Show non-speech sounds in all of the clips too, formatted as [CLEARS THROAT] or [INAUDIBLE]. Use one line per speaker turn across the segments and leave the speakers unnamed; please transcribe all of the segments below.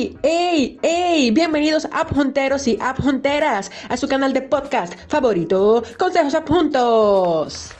¡Ey! ¡Ey! ¡Ey! Bienvenidos Junteros y Junteras a su canal de podcast favorito, Consejos Juntos.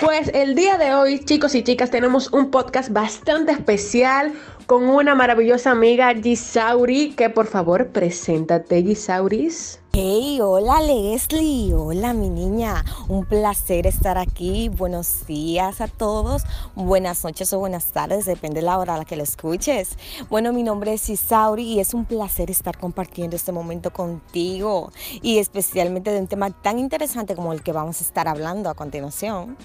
Pues el día de hoy, chicos y chicas, tenemos un podcast bastante especial con una maravillosa amiga Gisauri, que por favor, preséntate Gisauris.
Hey, hola Leslie, hola mi niña, un placer estar aquí. Buenos días a todos, buenas noches o buenas tardes, depende de la hora a la que lo escuches. Bueno, mi nombre es Isauri y es un placer estar compartiendo este momento contigo y especialmente de un tema tan interesante como el que vamos a estar hablando a continuación.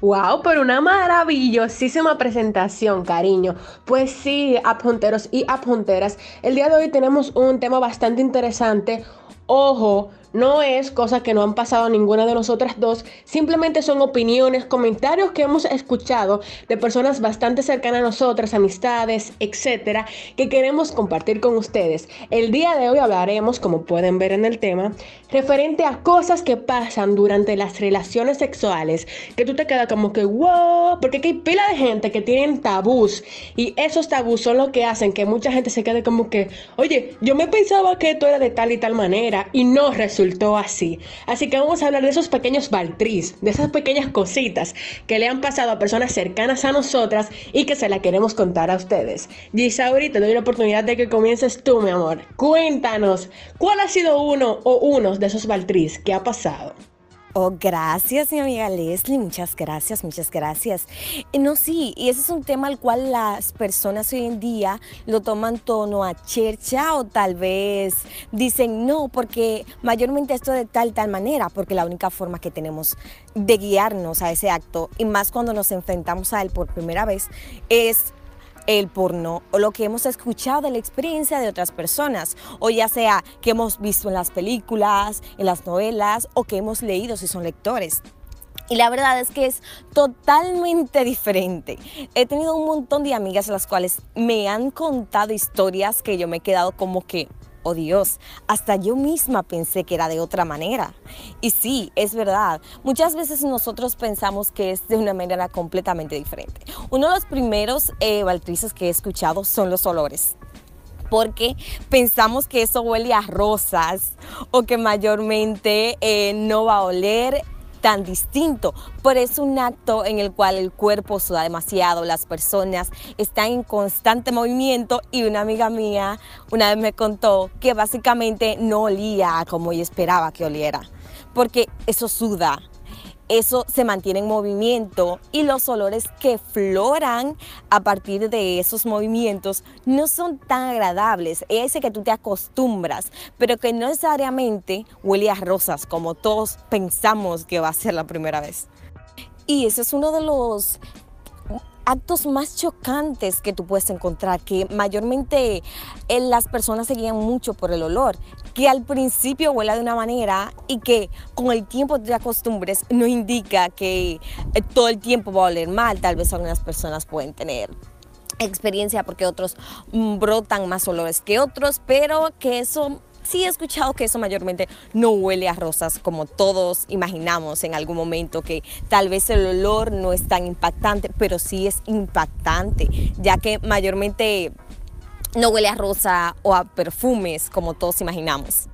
Wow, pero una maravillosísima presentación, cariño. Pues sí, apunteros y apunteras, el día de hoy tenemos un tema bastante interesante. Ojo, no es cosa que no han pasado ninguna de nosotras dos, simplemente son opiniones, comentarios que hemos escuchado de personas bastante cercanas a nosotras, amistades, etcétera, que queremos compartir con ustedes. El día de hoy hablaremos, como pueden ver en el tema, referente a cosas que pasan durante las relaciones sexuales, que tú te quedas como que wow, porque hay pila de gente que tienen tabús y esos tabús son lo que hacen que mucha gente se quede como que, oye, yo me pensaba que esto era de tal y tal manera y no resulta así. Así que vamos a hablar de esos pequeños baltriz, de esas pequeñas cositas que le han pasado a personas cercanas a nosotras y que se la queremos contar a ustedes. Gisauri, te doy la oportunidad de que comiences tú, mi amor. Cuéntanos, ¿cuál ha sido uno o unos de esos baltriz que ha pasado?
Oh, gracias, mi amiga Leslie. Muchas gracias, muchas gracias. No, sí, y ese es un tema al cual las personas hoy en día lo toman tono a chercha o tal vez dicen no, porque mayormente esto de tal, tal manera, porque la única forma que tenemos de guiarnos a ese acto, y más cuando nos enfrentamos a él por primera vez, es el porno o lo que hemos escuchado de la experiencia de otras personas, o ya sea que hemos visto en las películas, en las novelas o que hemos leído si son lectores. Y la verdad es que es totalmente diferente. He tenido un montón de amigas las cuales me han contado historias que yo me he quedado como que, oh Dios, hasta yo misma pensé que era de otra manera. Y sí, es verdad, muchas veces nosotros pensamos que es de una manera completamente diferente. Uno de los primeros eh, que he escuchado son los olores porque pensamos que eso huele a rosas o que mayormente eh, no va a oler tan distinto, pero es un acto en el cual el cuerpo suda demasiado, las personas están en constante movimiento y una amiga mía una vez me contó que básicamente no olía como ella esperaba que oliera, porque eso suda, eso se mantiene en movimiento y los olores que floran a partir de esos movimientos no son tan agradables. Ese que tú te acostumbras, pero que no necesariamente huele a rosas como todos pensamos que va a ser la primera vez. Y ese es uno de los actos más chocantes que tú puedes encontrar, que mayormente eh, las personas se guían mucho por el olor, que al principio huele de una manera y que con el tiempo te acostumbres, no indica que eh, todo el tiempo va a oler mal, tal vez algunas personas pueden tener experiencia porque otros mm, brotan más olores que otros, pero que eso sí he escuchado que eso mayormente no huele a rosas como todos imaginamos en algún momento, que tal vez el olor no es tan impactante, pero sí es impactante, ya que mayormente no huele a rosa o a perfumes como todos imaginamos.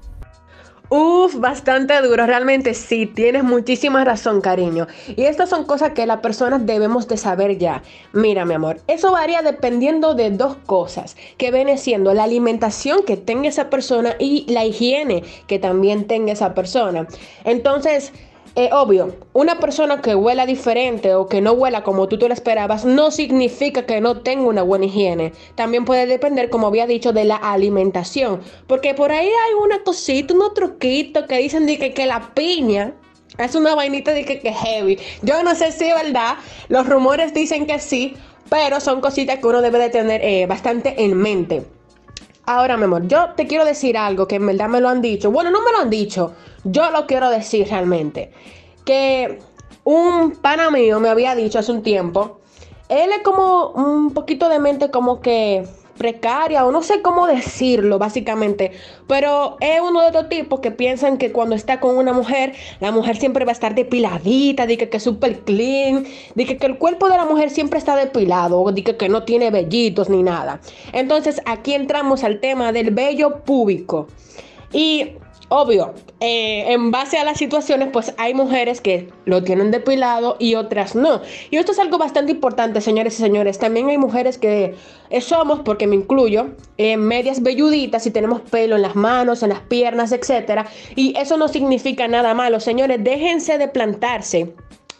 Uf, bastante duro, realmente sí, tienes muchísima razón, cariño. Y estas son cosas que las personas debemos de saber ya. Mira, mi amor, eso varía dependiendo de dos cosas, que viene siendo la alimentación que tenga esa persona y la higiene que también tenga esa persona. Entonces, es obvio, una persona que huela diferente o que no huela como tú te lo esperabas no significa que no tenga una buena higiene. También puede depender, como había dicho, de la alimentación. Porque por ahí hay una cosita, unos truquitos que dicen de que, la piña es una vainita de que, que heavy. Yo no sé si es verdad, los rumores dicen que sí, pero son cositas que uno debe de tener eh, bastante en mente. Ahora, mi amor, yo te quiero decir algo que en verdad me lo han dicho. Bueno, no me lo han dicho, yo lo quiero decir realmente. Que un pana mío me había dicho hace un tiempo, él es como un poquito de mente como que precaria o no sé cómo decirlo básicamente, pero es uno de estos tipos que piensan que cuando está con una mujer, la mujer siempre va a estar depiladita, de que, es súper clean, de que, el cuerpo de la mujer siempre está depilado, de que, que no tiene vellitos ni nada. Entonces aquí entramos al tema del vello público. Y Obvio, eh, en base a las situaciones, pues hay mujeres que lo tienen depilado y otras no. Y esto es algo bastante importante, señores y señores. También hay mujeres que eh, somos, porque me incluyo, en medias velluditas y tenemos pelo en las manos, en las piernas, etc. Y eso no significa nada malo, señores. Déjense de plantarse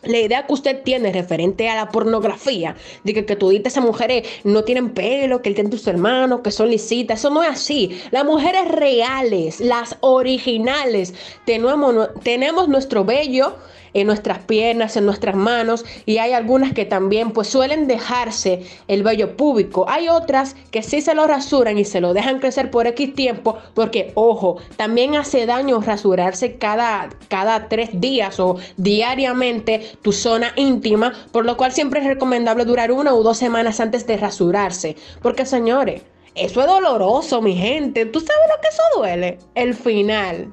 la idea que usted tiene referente a la pornografía, de que, que dices esas mujeres no tienen pelo, que él tiene tus hermanos, que son lisitas, eso no es así. Las mujeres reales, las originales, tenemos, tenemos nuestro vello en nuestras piernas, en nuestras manos y hay algunas que también pues suelen dejarse el vello público. Hay otras que sí se lo rasuran y se lo dejan crecer por X tiempo porque, ojo, también hace daño rasurarse cada, cada tres días o diariamente tu zona íntima, por lo cual siempre es recomendable durar una o dos semanas antes de rasurarse. Porque señores, eso es doloroso, mi gente. ¿Tú sabes lo que eso duele? El final.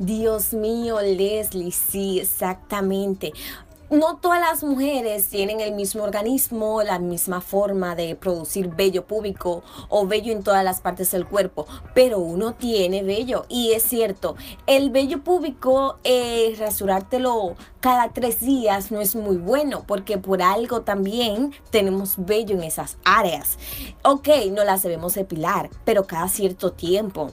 Dios mío, Leslie, sí, exactamente. No todas las mujeres tienen el mismo organismo, la misma forma de producir vello púbico o vello en todas las partes del cuerpo, pero uno tiene vello y es cierto, el vello púbico, eh, rasurártelo cada tres días no es muy bueno porque por algo también tenemos vello en esas áreas. Ok, no las debemos depilar, pero cada cierto tiempo.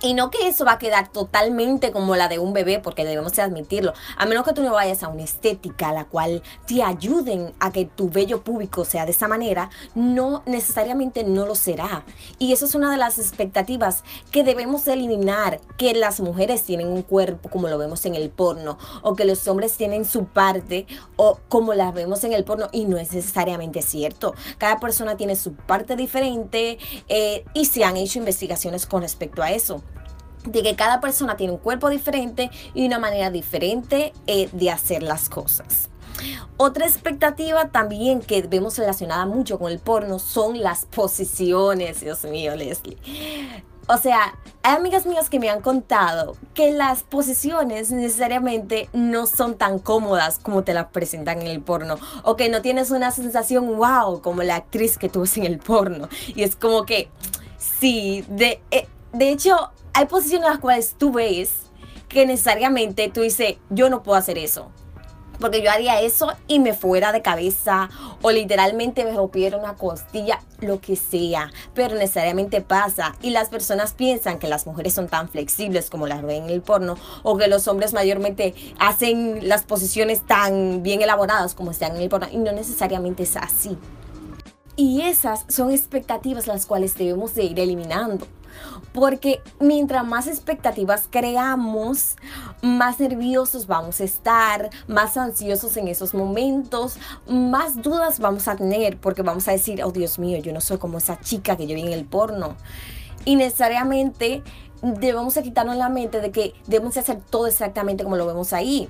Y no que eso va a quedar totalmente como la de un bebé, porque debemos de admitirlo. A menos que tú no vayas a una estética la cual te ayuden a que tu vello público sea de esa manera, no necesariamente no lo será. Y eso es una de las expectativas que debemos eliminar, que las mujeres tienen un cuerpo como lo vemos en el porno, o que los hombres tienen su parte, o como las vemos en el porno, y no es necesariamente cierto. Cada persona tiene su parte diferente eh, y se han hecho investigaciones con respecto a eso de que cada persona tiene un cuerpo diferente y una manera diferente eh, de hacer las cosas. Otra expectativa también que vemos relacionada mucho con el porno son las posiciones, Dios mío, Leslie. O sea, hay amigas mías que me han contado que las posiciones necesariamente no son tan cómodas como te las presentan en el porno. O que no tienes una sensación wow como la actriz que tú en el porno. Y es como que, sí, de, eh, de hecho, hay posiciones en las cuales tú ves que necesariamente tú dices, yo no puedo hacer eso. Porque yo haría eso y me fuera de cabeza o literalmente me rompiera una costilla, lo que sea. Pero necesariamente pasa y las personas piensan que las mujeres son tan flexibles como las ven en el porno o que los hombres mayormente hacen las posiciones tan bien elaboradas como están en el porno y no necesariamente es así. Y esas son expectativas las cuales debemos de ir eliminando. Porque mientras más expectativas creamos, más nerviosos vamos a estar, más ansiosos en esos momentos, más dudas vamos a tener porque vamos a decir, oh Dios mío, yo no soy como esa chica que yo vi en el porno. Y necesariamente debemos quitarnos la mente de que debemos hacer todo exactamente como lo vemos ahí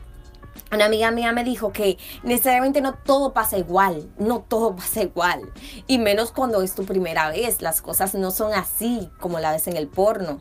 una amiga mía me dijo que necesariamente no todo pasa igual, no todo [LAUGHS] pasa igual. Y menos cuando es tu primera vez, las cosas no son así como la ves en el porno.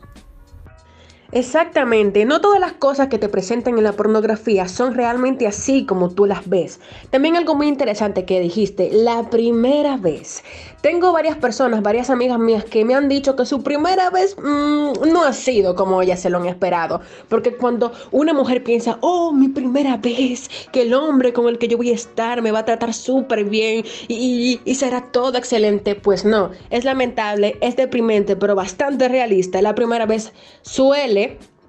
Exactamente, no todas las cosas que te presentan en la pornografía son realmente así como tú las ves. También algo muy interesante que dijiste, la primera vez. Tengo varias personas, varias amigas mías que me han dicho que su primera vez mm, no ha sido como ellas se lo han esperado. Porque cuando una mujer piensa, oh, mi primera vez, que el hombre con el que yo voy a estar me va a tratar súper bien y, y será todo excelente, pues no, es lamentable, es deprimente, pero bastante realista. La primera vez suele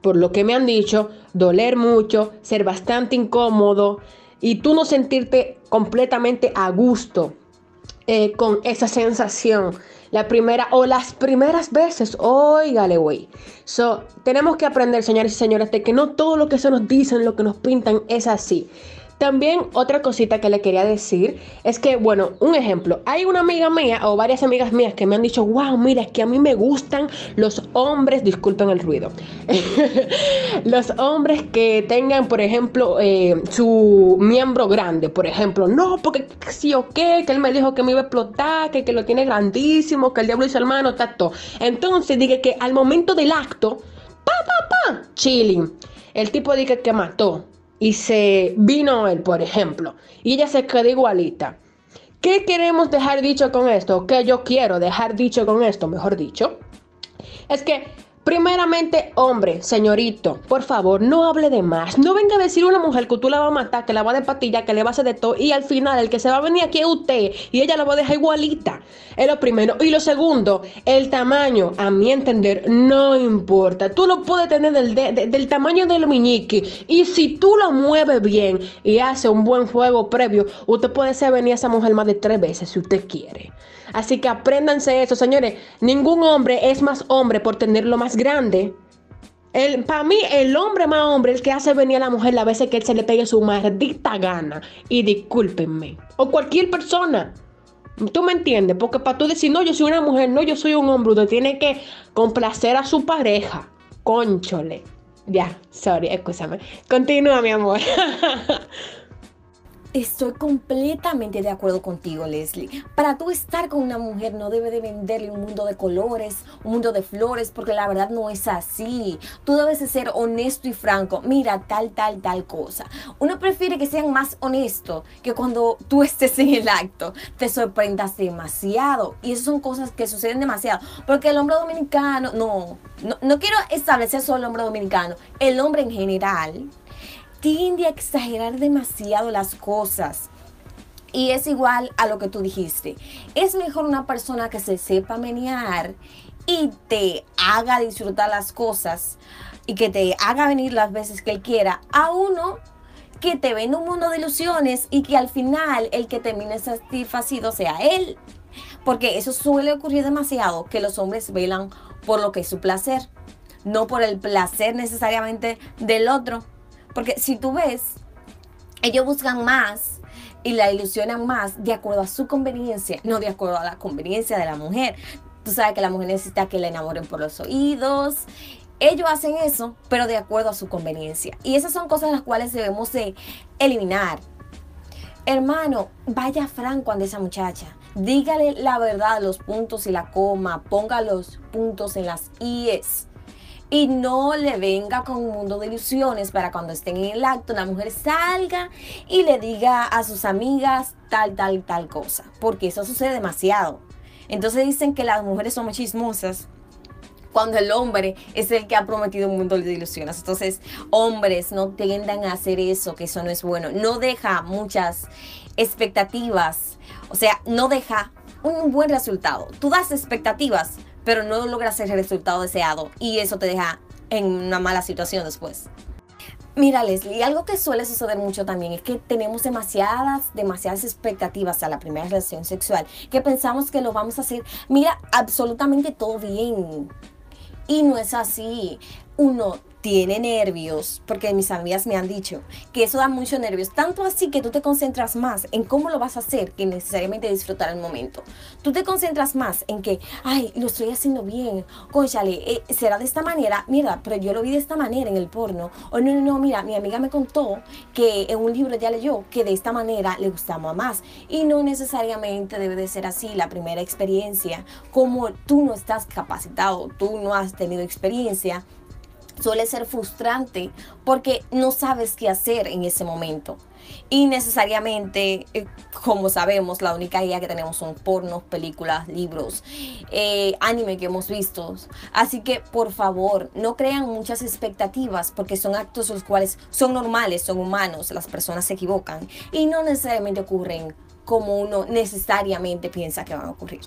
por lo que me han dicho, doler mucho, ser bastante incómodo y tú no sentirte completamente a gusto eh, con esa sensación. La primera o las primeras veces, óigale, güey. So, tenemos que aprender, señores y señoras, de que no todo lo que se nos dicen, lo que nos pintan es así. También otra cosita que le quería decir es que, bueno, un ejemplo, hay una amiga mía o varias amigas mías que me han dicho, wow, mira, es que a mí me gustan los hombres, disculpen el ruido, [LAUGHS] los hombres que tengan, por ejemplo, eh, su miembro grande, por ejemplo, no, porque sí o qué, que él me dijo que me iba a explotar, que, que lo tiene grandísimo, que el diablo hizo hermano, tacto. Entonces dije que al momento del acto, pa, pa, pa, chilling, el tipo dije que mató y se vino él, por ejemplo, y ella se quedó igualita. ¿Qué queremos dejar dicho con esto? ¿Qué yo quiero dejar dicho con esto, mejor dicho? Es que Primeramente, hombre, señorito, por favor, no hable de más. No venga a decir a una mujer que tú la vas a matar, que la va a despatillar, que le va a hacer de todo. Y al final, el que se va a venir aquí es usted. Y ella la va a dejar igualita. Es lo primero. Y lo segundo, el tamaño, a mi entender, no importa. Tú lo puedes tener del, del tamaño del muñeque. Y si tú lo mueves bien y hace un buen juego previo, usted puede ser venir a esa mujer más de tres veces si usted quiere. Así que apréndanse eso, señores. Ningún hombre es más hombre por tenerlo más grande. Para mí, el hombre más hombre el que hace venir a la mujer las veces que él se le pegue su maldita gana. Y discúlpenme. O cualquier persona. ¿Tú me entiendes? Porque para tú decir, no, yo soy una mujer, no, yo soy un hombre, usted tiene que complacer a su pareja. Conchole. Ya, sorry, escúchame. Continúa, mi amor. [LAUGHS]
Estoy completamente de acuerdo contigo, Leslie. Para tú estar con una mujer no debe de venderle un mundo de colores, un mundo de flores, porque la verdad no es así. Tú debes de ser honesto y franco. Mira, tal, tal, tal cosa. Uno prefiere que sean más honestos que cuando tú estés en el acto te sorprendas demasiado. Y esas son cosas que suceden demasiado. Porque el hombre dominicano, no, no, no quiero establecer solo el hombre dominicano, el hombre en general tiende a exagerar demasiado las cosas. Y es igual a lo que tú dijiste. Es mejor una persona que se sepa menear y te haga disfrutar las cosas y que te haga venir las veces que él quiera a uno que te vende un mundo de ilusiones y que al final el que termine satisfacido sea él. Porque eso suele ocurrir demasiado, que los hombres velan por lo que es su placer, no por el placer necesariamente del otro. Porque si tú ves, ellos buscan más y la ilusionan más de acuerdo a su conveniencia, no de acuerdo a la conveniencia de la mujer. Tú sabes que la mujer necesita que la enamoren por los oídos. Ellos hacen eso, pero de acuerdo a su conveniencia. Y esas son cosas las cuales debemos de eliminar. Hermano, vaya franco ante esa muchacha. Dígale la verdad, los puntos y la coma. Ponga los puntos en las IES y no le venga con un mundo de ilusiones para cuando estén en el acto la mujer salga y le diga a sus amigas tal, tal, tal cosa, porque eso sucede demasiado. Entonces dicen que las mujeres son chismosas cuando el hombre es el que ha prometido un mundo de ilusiones. Entonces, hombres, no tiendan a hacer eso, que eso no es bueno. No deja muchas expectativas, o sea, no deja un buen resultado. Tú das expectativas, pero no logras el resultado deseado y eso te deja en una mala situación después. Mira, Leslie, algo que suele suceder mucho también es que tenemos demasiadas, demasiadas expectativas a la primera relación sexual, que pensamos que lo vamos a hacer, mira, absolutamente todo bien. Y no es así. Uno tiene nervios, porque mis amigas me han dicho que eso da mucho nervios, tanto así que tú te concentras más en cómo lo vas a hacer que necesariamente disfrutar el momento. Tú te concentras más en que, ay, lo estoy haciendo bien, conchale, eh, será de esta manera, mira, pero yo lo vi de esta manera en el porno, o no, no, no, mira, mi amiga me contó que en un libro ya leyó que de esta manera le gustamos a más, y no necesariamente debe de ser así la primera experiencia, como tú no estás capacitado, tú no has tenido experiencia, suele ser frustrante porque no sabes qué hacer en ese momento. Y necesariamente, eh, como sabemos, la única idea que tenemos son pornos, películas, libros, eh, anime que hemos visto. Así que, por favor, no crean muchas expectativas porque son actos los cuales son normales, son humanos, las personas se equivocan y no necesariamente ocurren como uno necesariamente piensa que van a ocurrir.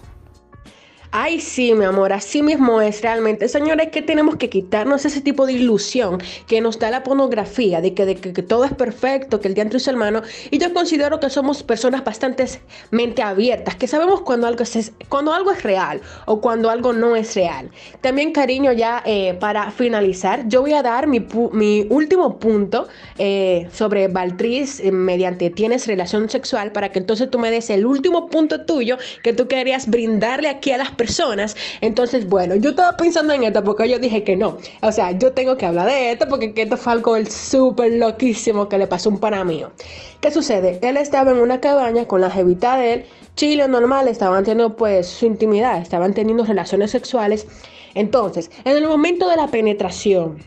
Ay, sí, mi amor, así mismo es realmente. Señores, que tenemos que quitarnos ese tipo de ilusión que nos da la pornografía, de que, de que, todo es perfecto, que el diantro es hermano. Y yo considero que somos personas bastante mente abiertas, que sabemos cuando algo es, cuando algo es real o cuando algo no es real. También, cariño, ya eh, para finalizar, yo voy a dar mi, mi último punto eh, sobre Valtriz eh, mediante tienes relación sexual para que entonces tú me des el último punto tuyo que tú querías brindarle aquí a las personas personas. Entonces, bueno, yo estaba pensando en esto porque yo dije que no. O sea, yo tengo que hablar de esto porque esto fue algo súper loquísimo que le pasó a un pana mío. ¿Qué sucede? Él estaba en una cabaña con la jevita de él, chile normal, estaban teniendo pues su intimidad, estaban teniendo relaciones sexuales. Entonces, en el momento de la penetración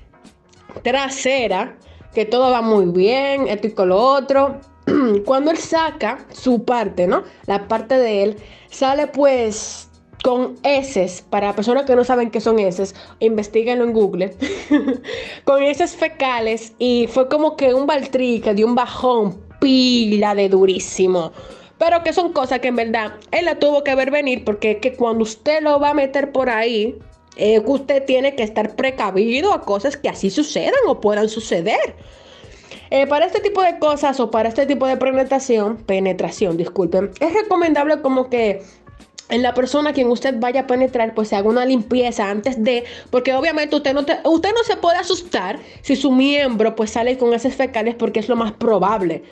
trasera, que todo va muy bien, esto y con lo otro, [CLEARS THROAT] cuando él saca su parte, ¿no? La parte de él, sale pues con heces, para personas que no saben qué son heces, investiguenlo en Google, [LAUGHS] con heces fecales y fue como que un baltrí que dio un bajón, pila de durísimo. Pero que son cosas que en verdad él la tuvo que ver venir porque que cuando usted lo va a meter por ahí, usted tiene que estar precavido a cosas que así sucedan o puedan suceder. Eh, para este tipo de cosas o para este tipo de penetración, penetración, disculpen, es recomendable como que en la persona a quien usted vaya a penetrar, pues se haga una limpieza antes de, porque obviamente usted no, usted no se puede asustar si su miembro pues sale con heces fecales porque es lo más probable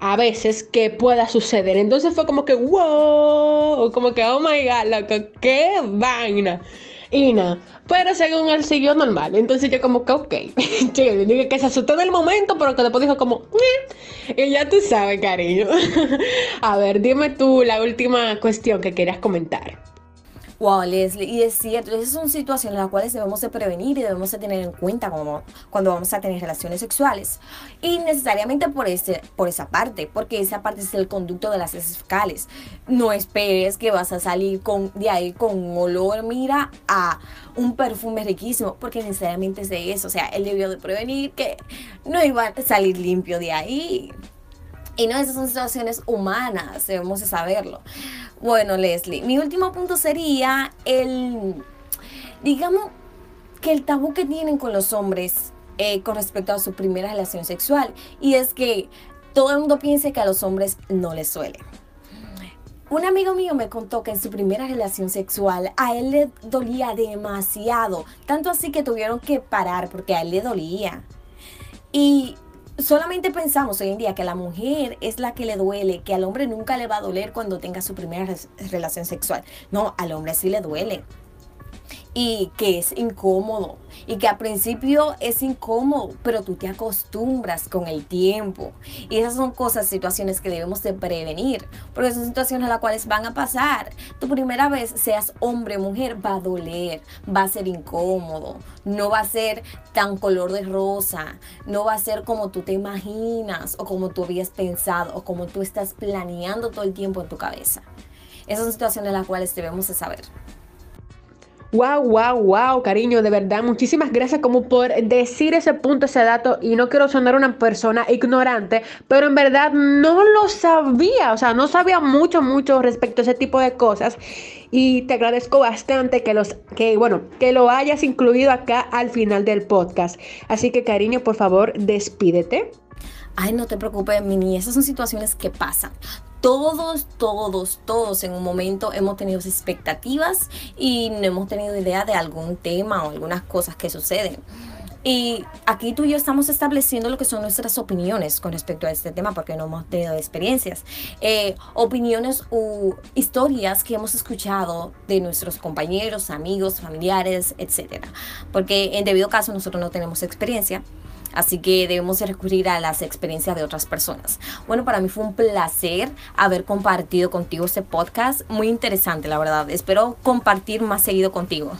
a veces que pueda suceder. Entonces fue como que, wow, como que, oh my god, loco, qué vaina. Y nada, pero según él siguió normal. Entonces yo como que, ok. [LAUGHS] Dije que se asustó en el momento, pero que después dijo como, y ya tú sabes, cariño. [LAUGHS] A ver, dime tú la última cuestión que querías comentar.
Wow, Leslie, y es cierto, esas son situaciones en las cuales debemos de prevenir y debemos de tener en cuenta como cuando vamos a tener relaciones sexuales. Y necesariamente por, ese, por esa parte, porque esa parte es el conducto de las heces fecales. No esperes que vas a salir con, de ahí con un olor, mira, a un perfume riquísimo, porque necesariamente es de eso. O sea, él debió de prevenir que no iba a salir limpio de ahí. Y no, esas son situaciones humanas, debemos de saberlo. Bueno, Leslie, mi último punto sería el, digamos, que el tabú que tienen con los hombres eh, con respecto a su primera relación sexual. Y es que todo el mundo piensa que a los hombres no les suele. Un amigo mío me contó que en su primera relación sexual a él le dolía demasiado, tanto así que tuvieron que parar porque a él le dolía. Y solamente pensamos hoy en día que a la mujer es la que le duele, que al hombre nunca le va a doler cuando tenga su primera relación sexual. No, al hombre sí le duele y que es incómodo y que al principio es incómodo, pero tú te acostumbras con el tiempo. Y esas son cosas, situaciones que debemos de prevenir, porque son situaciones a las cuales van a pasar. Tu primera vez, seas hombre o mujer, va a doler, va a ser incómodo, no va a ser tan color de rosa, no va a ser como tú te imaginas o como tú habías pensado o como tú estás planeando todo el tiempo en tu cabeza. Esas son situaciones las cuales debemos de saber.
Wow, wow, wow, cariño, de verdad, muchísimas gracias como por decir ese punto, ese dato y no quiero sonar una persona ignorante, pero en verdad no lo sabía, o sea, no sabía mucho, mucho respecto a ese tipo de cosas y te agradezco bastante que los, que bueno, que lo hayas incluido acá al final del podcast. Así que cariño, por favor, despídete.
Ay, no te preocupes, Mini, esas son situaciones que pasan todos, todos, todos en un momento hemos tenido expectativas y no hemos tenido idea de algún tema o algunas cosas que suceden. Y aquí tú y yo estamos estableciendo lo que son nuestras opiniones con respecto a este tema porque no hemos tenido experiencias. Eh, opiniones u historias que hemos escuchado de nuestros compañeros, amigos, familiares, etc. Porque en debido caso nosotros no tenemos experiencia. Así que debemos recurrir a las experiencias de otras personas. Bueno, para mí fue un placer haber compartido contigo este podcast. Muy interesante, la verdad. Espero compartir más seguido contigo.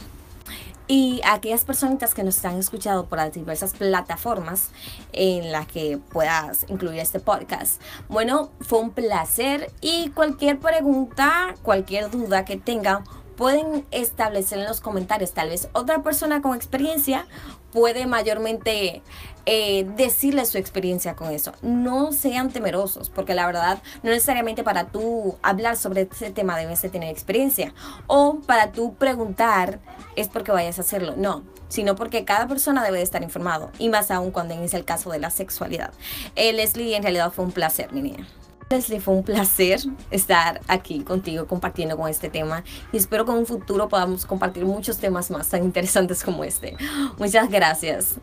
Y aquellas personitas que nos están escuchando por las diversas plataformas en las que puedas incluir este podcast. Bueno, fue un placer y cualquier pregunta, cualquier duda que tengan, pueden establecer en los comentarios. Tal vez otra persona con experiencia puede mayormente eh, decirle su experiencia con eso. No sean temerosos, porque la verdad no necesariamente para tú hablar sobre ese tema debes de tener experiencia. O para tú preguntar es porque vayas a hacerlo. No, sino porque cada persona debe de estar informado. Y más aún cuando es el caso de la sexualidad. Eh, Leslie, en realidad fue un placer, mi niña. Leslie, fue un placer estar aquí contigo compartiendo con este tema y espero que en un futuro podamos compartir muchos temas más tan interesantes como este. Muchas gracias.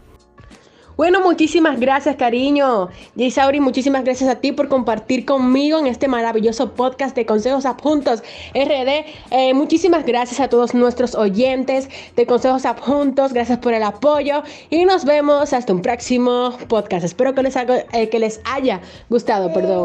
Bueno, muchísimas gracias, cariño. Jay Sauri, muchísimas gracias a ti por compartir conmigo en este maravilloso podcast de Consejos Adjuntos RD. Eh, muchísimas gracias a todos nuestros oyentes de Consejos Adjuntos. Gracias por el apoyo y nos vemos hasta un próximo podcast. Espero que les, eh, que les haya gustado, perdón.